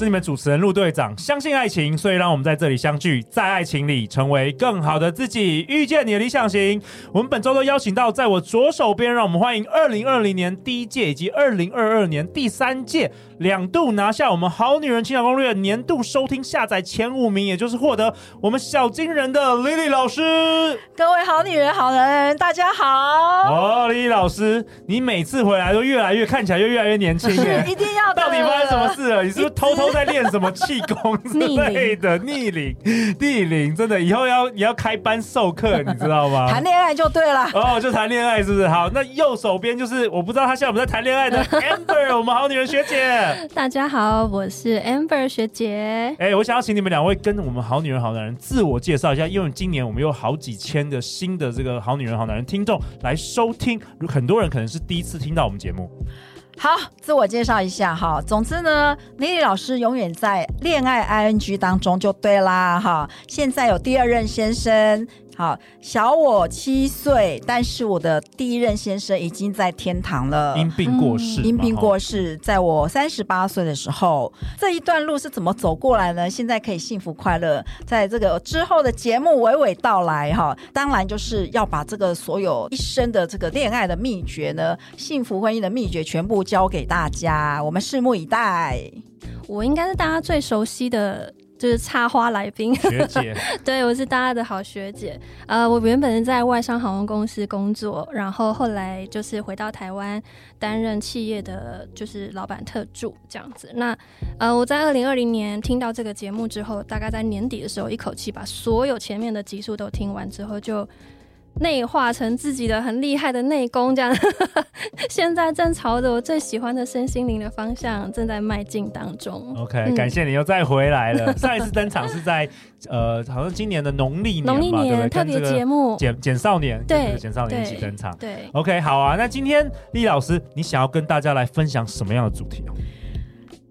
是你们主持人陆队长，相信爱情，所以让我们在这里相聚，在爱情里成为更好的自己，遇见你的理想型。我们本周都邀请到在我左手边，让我们欢迎二零二零年第一届以及二零二二年第三届。两度拿下我们好女人情感攻略年度收听下载前五名，也就是获得我们小金人的 Lily 老师。各位好女人、好男人，大家好。哦，Lily 老师，你每次回来都越来越看起来就越来越年轻耶，一定要。到底发生什么事了？你是不是偷偷在练什么气功之类的？逆龄，逆龄，真的，以后要你要开班授课，你知道吗？谈恋爱就对了。哦，就谈恋爱是不是？好，那右手边就是我不知道他现在有没有在谈恋爱的 Amber，我们好女人学姐。大家好，我是 Amber 学姐。哎、欸，我想要请你们两位跟我们好女人好男人自我介绍一下，因为今年我们有好几千的新的这个好女人好男人听众来收听，很多人可能是第一次听到我们节目。好，自我介绍一下哈。总之呢，Lily 老师永远在恋爱 ing 当中就对啦哈。现在有第二任先生。好，小我七岁，但是我的第一任先生已经在天堂了，因病过世。因病过世，在我三十八岁的时候，这一段路是怎么走过来呢？现在可以幸福快乐，在这个之后的节目娓娓道来哈。当然就是要把这个所有一生的这个恋爱的秘诀呢，幸福婚姻的秘诀全部教给大家，我们拭目以待。我应该是大家最熟悉的。就是插花来宾学姐，对，我是大家的好学姐。呃，我原本是在外商航空公司工作，然后后来就是回到台湾担任企业的就是老板特助这样子。那呃，我在二零二零年听到这个节目之后，大概在年底的时候，一口气把所有前面的集数都听完之后就。内化成自己的很厉害的内功，这样，现在正朝着我最喜欢的身心灵的方向正在迈进当中。OK，、嗯、感谢你又再回来了。上一次登场是在呃，好像今年的农历年嘛，农历年对对特别节目，简简少年对简少年一起登场。对，对，OK，好啊。那今天丽老师，你想要跟大家来分享什么样的主题？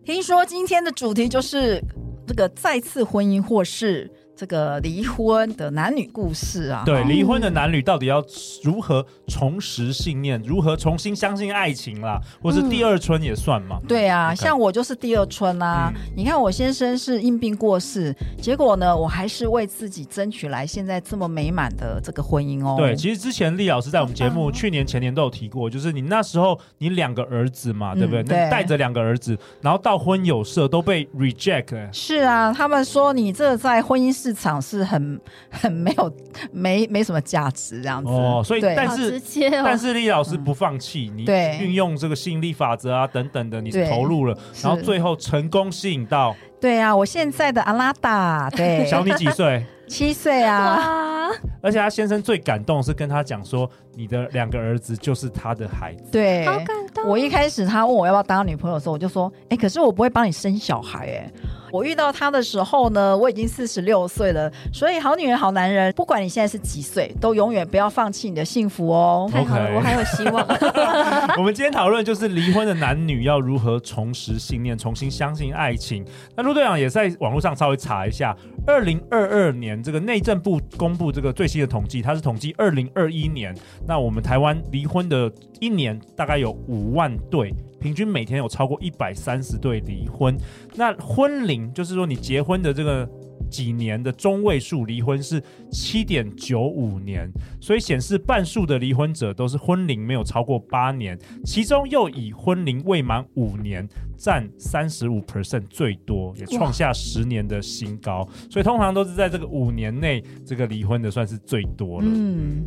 听说今天的主题就是这个再次婚姻或是。这个离婚的男女故事啊，对，离婚的男女到底要如何重拾信念，如何重新相信爱情啦，或是第二春也算吗？嗯、对啊.像我就是第二春啊。嗯、你看我先生是因病过世，结果呢，我还是为自己争取来现在这么美满的这个婚姻哦。对，其实之前厉老师在我们节目、嗯、去年前年都有提过，就是你那时候你两个儿子嘛，对不对？嗯、对，带着两个儿子，然后到婚有色都被 reject。是啊，他们说你这在婚姻市场是很 很没有没没什么价值这样子哦，所以对但是、哦、但是李老师不放弃，嗯、你运用这个吸引力法则啊等等的，你投入了，然后最后成功吸引到。对啊，我现在的阿拉达，对，小你几岁？七岁啊！哇而且他先生最感动是跟他讲说，你的两个儿子就是他的孩子。对，好感动。我一开始他问我要不要当女朋友的时候，我就说，哎，可是我不会帮你生小孩，哎。我遇到他的时候呢，我已经四十六岁了。所以好女人好男人，不管你现在是几岁，都永远不要放弃你的幸福哦。太好了，我还有希望。我们今天讨论就是离婚的男女要如何重拾信念，重新相信爱情。那陆队长也在网络上稍微查一下，二零二二年这个内政部公布这个最新的统计，它是统计二零二一年，那我们台湾离婚的一年大概有五万对。平均每天有超过一百三十对离婚，那婚龄就是说你结婚的这个几年的中位数离婚是七点九五年，所以显示半数的离婚者都是婚龄没有超过八年，其中又以婚龄未满五年占三十五 percent 最多，也创下十年的新高，所以通常都是在这个五年内这个离婚的算是最多了。嗯。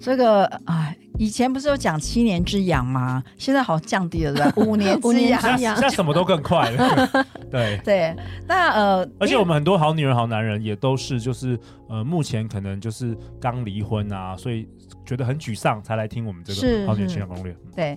这个哎，以前不是有讲七年之痒吗？现在好像降低了，对吧？五年之痒，现在什么都更快了。对 对，那呃，而且我们很多好女人、好男人也都是，就是呃，目前可能就是刚离婚啊，所以觉得很沮丧，才来听我们这个好女人情感攻略。对，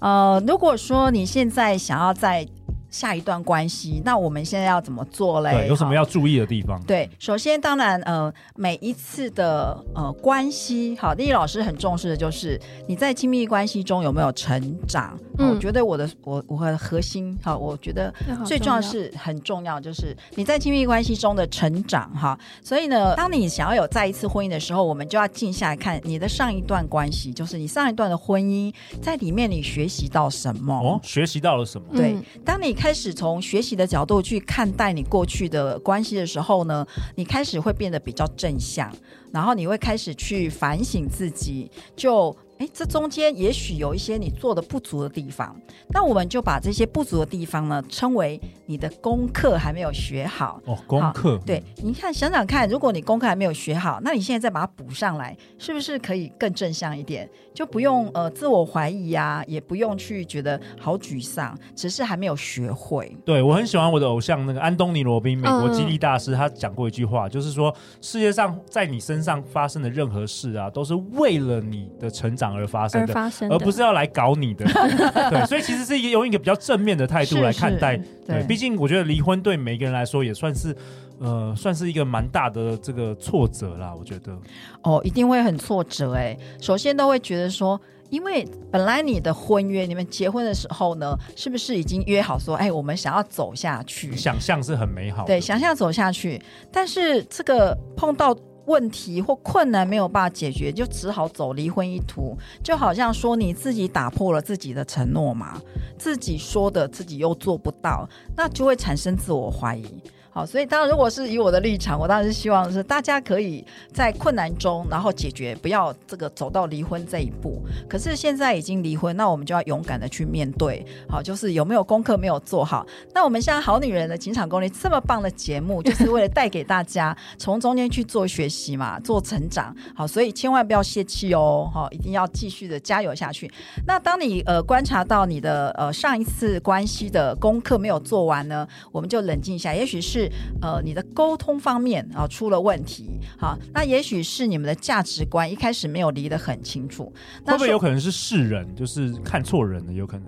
呃，如果说你现在想要在下一段关系，那我们现在要怎么做嘞？对，有什么要注意的地方？对，首先当然，呃，每一次的呃关系，好，丽丽老师很重视的就是你在亲密关系中有没有成长。嗯，我觉得我的我我的核心，好，我觉得最重要是很重要，就是你在亲密关系中的成长，哈。所以呢，当你想要有再一次婚姻的时候，我们就要静下来看你的上一段关系，就是你上一段的婚姻，在里面你学习到什么？哦，学习到了什么？对，当你开始从学习的角度去看待你过去的关系的时候呢，你开始会变得比较正向，然后你会开始去反省自己，就。哎，这中间也许有一些你做的不足的地方，那我们就把这些不足的地方呢，称为你的功课还没有学好。哦，功课。对，你看，想想看，如果你功课还没有学好，那你现在再把它补上来，是不是可以更正向一点？就不用呃自我怀疑呀、啊，也不用去觉得好沮丧，只是还没有学会。对，我很喜欢我的偶像那个安东尼罗宾，美国激励大师，他讲过一句话，就是说世界上在你身上发生的任何事啊，都是为了你的成长。而发生的，而，而不是要来搞你的，对，所以其实是一个用一个比较正面的态度来看待，对，毕竟我觉得离婚对每个人来说也算是，呃，算是一个蛮大的这个挫折啦，我觉得。哦，一定会很挫折哎，首先都会觉得说，因为本来你的婚约，你们结婚的时候呢，是不是已经约好说，哎，我们想要走下去，想象是很美好的，对，想象走下去，但是这个碰到。问题或困难没有办法解决，就只好走离婚一途，就好像说你自己打破了自己的承诺嘛，自己说的自己又做不到，那就会产生自我怀疑。好，所以当然，如果是以我的立场，我当然是希望是大家可以在困难中，然后解决，不要这个走到离婚这一步。可是现在已经离婚，那我们就要勇敢的去面对。好，就是有没有功课没有做好？那我们现在好女人的情场攻略这么棒的节目，就是为了带给大家从中间去做学习嘛，做成长。好，所以千万不要泄气哦，好，一定要继续的加油下去。那当你呃观察到你的呃上一次关系的功课没有做完呢，我们就冷静一下，也许是。呃，你的沟通方面啊出了问题，好，那也许是你们的价值观一开始没有离得很清楚，会不会有可能是世人就是看错人了？有可能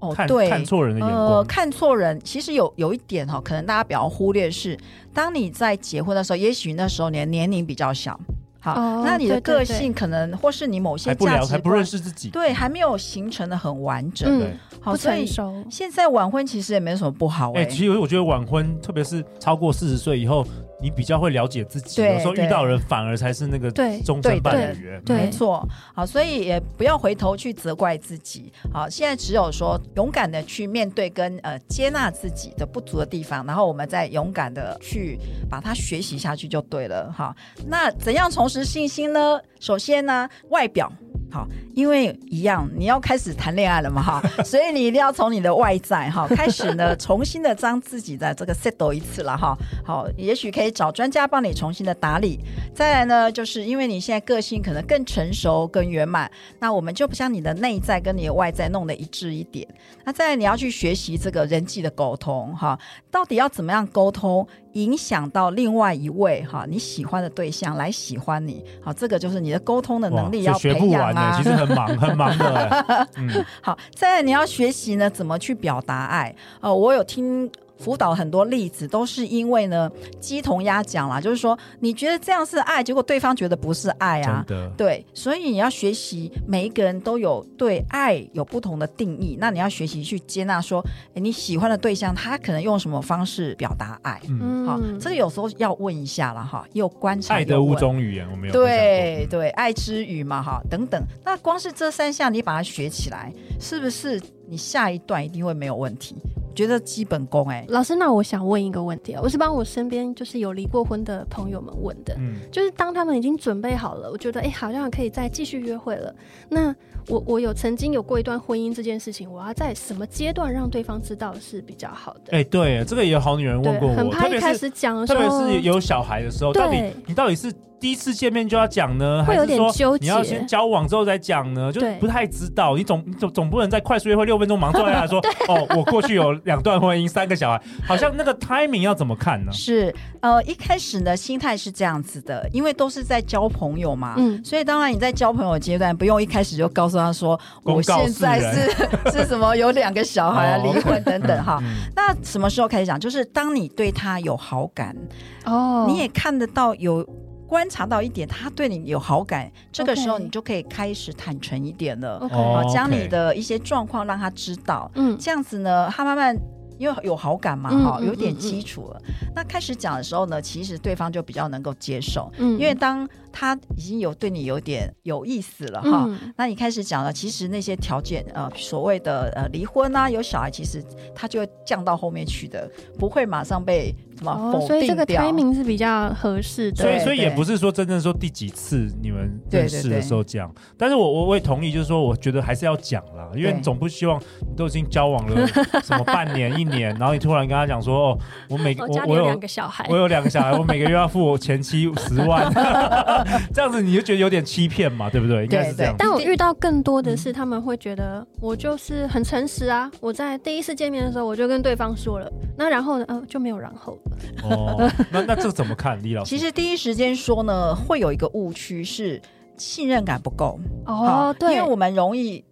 哦，看对，看错人的眼光，呃，看错人。其实有有一点哈，可能大家比较忽略是，当你在结婚的时候，也许那时候你的年龄比较小。好，哦、那你的个性可能，或是你某些价值观还不，还不认识自己，对，还没有形成的很完整。对、嗯，好，所以现在晚婚其实也没有什么不好、欸。哎、欸，其实我觉得晚婚，特别是超过四十岁以后。你比较会了解自己，有时候遇到人反而才是那个终身伴侣。对，没错。好，所以也不要回头去责怪自己。好，现在只有说勇敢的去面对跟呃接纳自己的不足的地方，然后我们再勇敢的去把它学习下去就对了。好，那怎样重拾信心呢？首先呢，外表。好，因为一样，你要开始谈恋爱了嘛，哈，所以你一定要从你的外在哈开始呢，重新的将自己的这个 settle 一次了哈。好，也许可以找专家帮你重新的打理。再来呢，就是因为你现在个性可能更成熟、更圆满，那我们就不将你的内在跟你的外在弄得一致一点。那再来，你要去学习这个人际的沟通，哈，到底要怎么样沟通？影响到另外一位哈你喜欢的对象来喜欢你，好，这个就是你的沟通的能力要培养啊。其实很忙很忙的。嗯，好，再来你要学习呢，怎么去表达爱？呃，我有听。辅导很多例子都是因为呢，鸡同鸭讲啦，就是说你觉得这样是爱，结果对方觉得不是爱啊，真的。对，所以你要学习，每一个人都有对爱有不同的定义，那你要学习去接纳，说，诶，你喜欢的对象他可能用什么方式表达爱？嗯，好，这个有时候要问一下了哈，又观察。爱的五种语言，我没有。对对，爱之语嘛，哈，等等。那光是这三项，你把它学起来，是不是你下一段一定会没有问题？觉得基本功哎、欸，老师，那我想问一个问题啊，我是帮我身边就是有离过婚的朋友们问的，嗯，就是当他们已经准备好了，我觉得哎、欸，好像可以再继续约会了。那我我有曾经有过一段婚姻这件事情，我要在什么阶段让对方知道是比较好的？哎、欸，对，这个也有好女人问过我，很怕一开始讲特别是有小孩的时候，到底你到底是。第一次见面就要讲呢？会有点纠结。你要先交往之后再讲呢？就不太知道。你总总总不能在快速约会六分钟忙出来说哦，我过去有两段婚姻，三个小孩，好像那个 timing 要怎么看呢？是呃，一开始呢，心态是这样子的，因为都是在交朋友嘛，嗯，所以当然你在交朋友阶段不用一开始就告诉他说我现在是 是什么有两个小孩啊，离婚等等哈。那什么时候开始讲？就是当你对他有好感哦，你也看得到有。观察到一点，他对你有好感这个时候你就可以开始坦诚一点了，好 Okay.，将你的一些状况让他知道，嗯，这样子呢，他慢慢。因为有好感嘛，哈、嗯，有点基础了。嗯嗯嗯、那开始讲的时候呢，其实对方就比较能够接受。嗯，因为当他已经有对你有点有意思了，哈、嗯，那你开始讲了，其实那些条件，呃，所谓的呃离婚啊，有小孩，其实他就会降到后面去的，不会马上被什么否定掉。所以这个 timing 是比较合适的。所以，所以也不是说真正说第几次你们认识的时候讲，对对对，但是我我我也同意，就是说，我觉得还是要讲啦，因为你总不希望你都已经交往了什么半年一。年，然后你突然跟他讲说：“哦，我每个我我有两个小孩，我有两个小孩，我每个月要付我前妻十万，这样子你就觉得有点欺骗嘛，对不对？应该是这样。但我遇到更多的是，他们会觉得我就是很诚实啊。我在第一次见面的时候，我就跟对方说了，那然后呢，嗯，就没有然后了。哦，那那这怎么看，李老师？其实第一时间说呢，会有一个误区是信任感不够哦，对，因为我们容易。”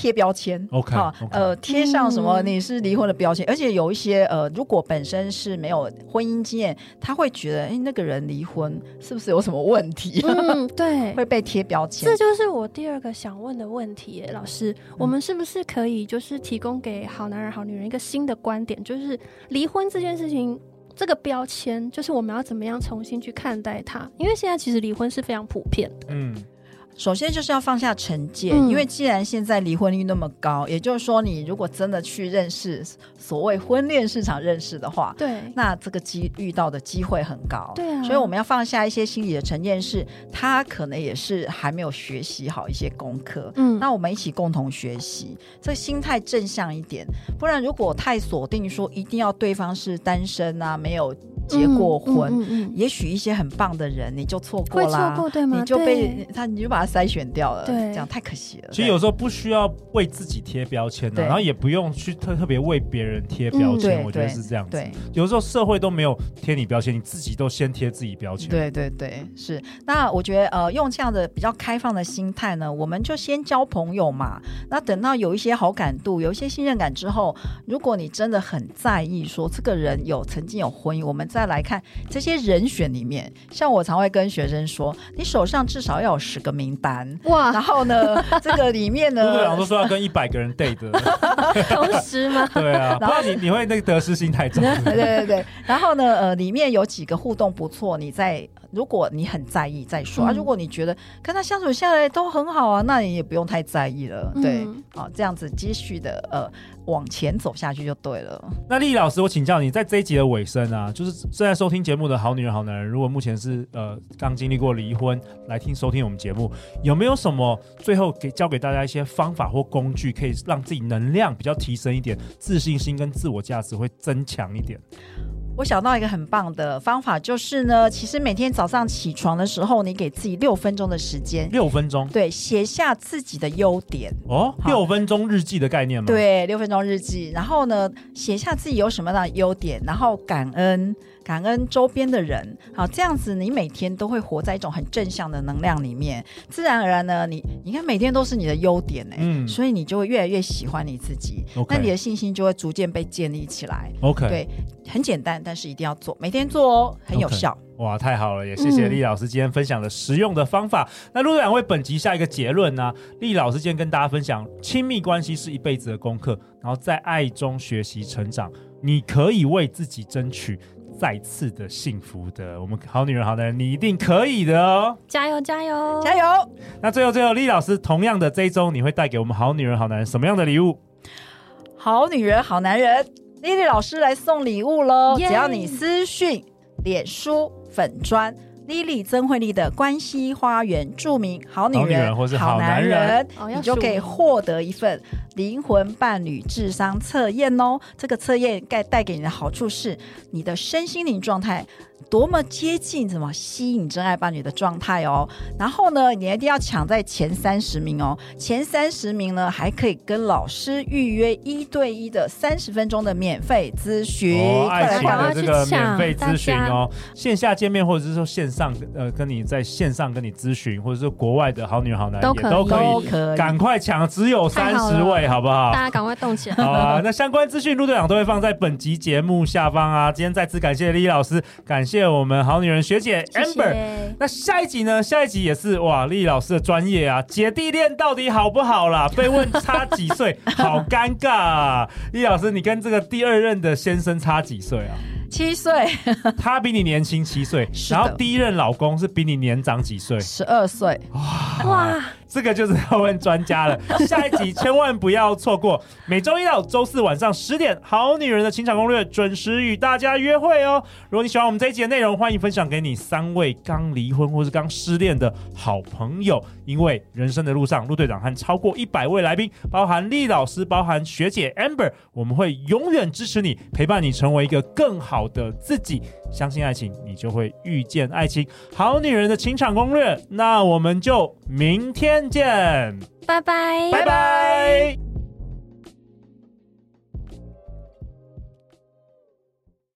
贴标签，OK，好，呃，贴上什么你是离婚的标签，嗯、而且有一些呃，如果本身是没有婚姻经验，他会觉得，哎，那个人离婚是不是有什么问题？嗯，对，会被贴标签。这就是我第二个想问的问题，老师，我们是不是可以就是提供给好男人、好女人一个新的观点，就是离婚这件事情，这个标签，就是我们要怎么样重新去看待它？因为现在其实离婚是非常普遍的，嗯。首先就是要放下成见，嗯、因为既然现在离婚率那么高，也就是说，你如果真的去认识所谓婚恋市场认识的话，对，那这个机遇到的机会很高，对啊。所以我们要放下一些心理的成见，是他可能也是还没有学习好一些功课，嗯，那我们一起共同学习，这个心态正向一点，不然如果太锁定说一定要对方是单身啊，没有。结过婚，嗯嗯嗯嗯、也许一些很棒的人你就错过了，你就被他，你就把他筛选掉了，对这样太可惜了。其实有时候不需要为自己贴标签的，对然后也不用去特特别为别人贴标签，嗯、我觉得是这样子。对，有时候社会都没有贴你标签，你自己都先贴自己标签。对对对，是。那我觉得呃，用这样的比较开放的心态呢，我们就先交朋友嘛。那等到有一些好感度，有一些信任感之后，如果你真的很在意说这个人有曾经有婚姻，我们。再来看这些人选里面，像我常会跟学生说，你手上至少要有十个名单哇。然后呢，这个里面呢，对，我都说要跟一百个人 date 同时吗？对啊，然后你你会那个得失心太重。对对对。然后呢，呃，里面有几个互动不错，你在如果你很在意再说、嗯、啊。如果你觉得跟他相处下来都很好啊，那你也不用太在意了。对，好、嗯啊，这样子继续的呃。往前走下去就对了。那丽丽老师，我请教你，在这一集的尾声啊，就是正在收听节目的好女人、好男人，如果目前是呃刚经历过离婚来听收听我们节目，有没有什么最后给教给大家一些方法或工具，可以让自己能量比较提升一点，自信心跟自我价值会增强一点？我想到一个很棒的方法，就是呢，其实每天早上起床的时候，你给自己六分钟的时间，六分钟，对，写下自己的优点哦，六分钟日记的概念吗？对，六分钟日记，然后呢，写下自己有什么样的优点，然后感恩。感恩周边的人，好，这样子你每天都会活在一种很正向的能量里面，自然而然呢，你你看每天都是你的优点呢，嗯，所以你就会越来越喜欢你自己.那你的信心就会逐渐被建立起来。OK，对，很简单，但是一定要做，每天做哦，很有效。Okay. 哇，太好了，也谢谢莉老师今天分享的实用的方法。嗯、那陆队长为本集下一个结论呢？莉老师今天跟大家分享，亲密关系是一辈子的功课，然后在爱中学习成长，你可以为自己争取。再次的幸福的，我们好女人好男人，你一定可以的哦！加油加油加油！那最后最后，莉老师同样的这一周，你会带给我们好女人好男人什么样的礼物？好女人好男人，莉莉老师来送礼物喽!只要你私讯脸书粉砖。莉莉曾慧丽的关西花园，著名好女人或是好男人，你就可以获得一份灵魂伴侣智商测验哦。这个测验该带给你的好处是，你的身心灵状态。多么接近怎么吸引真爱伴侣的状态哦，然后呢，你一定要抢在前三十名哦，前三十名呢还可以跟老师预约一对一的三十分钟的免费咨询，哦，爱情的这个免费咨询哦，线下见面或者是说线上呃跟你在线上跟你咨询，或者是国外的好女好男人也都可以，赶快抢，只有三十位，好不好？大家赶快动起来！好啊，那相关资讯陆队长都会放在本集节目下方啊。今天再次感谢 Lily 老师，感谢。我们好女人学姐 Amber。那下一集呢？下一集也是哇，李老师的专业啊，姐弟恋到底好不好啦？被问差几岁，好尴尬啊！李老师，你跟这个第二任的先生差几岁啊？七岁，他比你年轻七岁，然后第一任老公是比你年长几岁？十二岁。哇哇！这个就是要问专家了，下一集千万不要错过。每周一到周四晚上十点，《好女人的情场攻略》准时与大家约会哦。如果你喜欢我们这一集的内容，欢迎分享给你三位刚离婚或是刚失恋的好朋友。因为人生的路上，陆队长和超过一百位来宾，包含丽老师，包含学姐 Amber，我们会永远支持你，陪伴你成为一个更好的自己。相信爱情，你就会遇见爱情。好女人的情场攻略，那我们就明天见，拜拜，拜拜。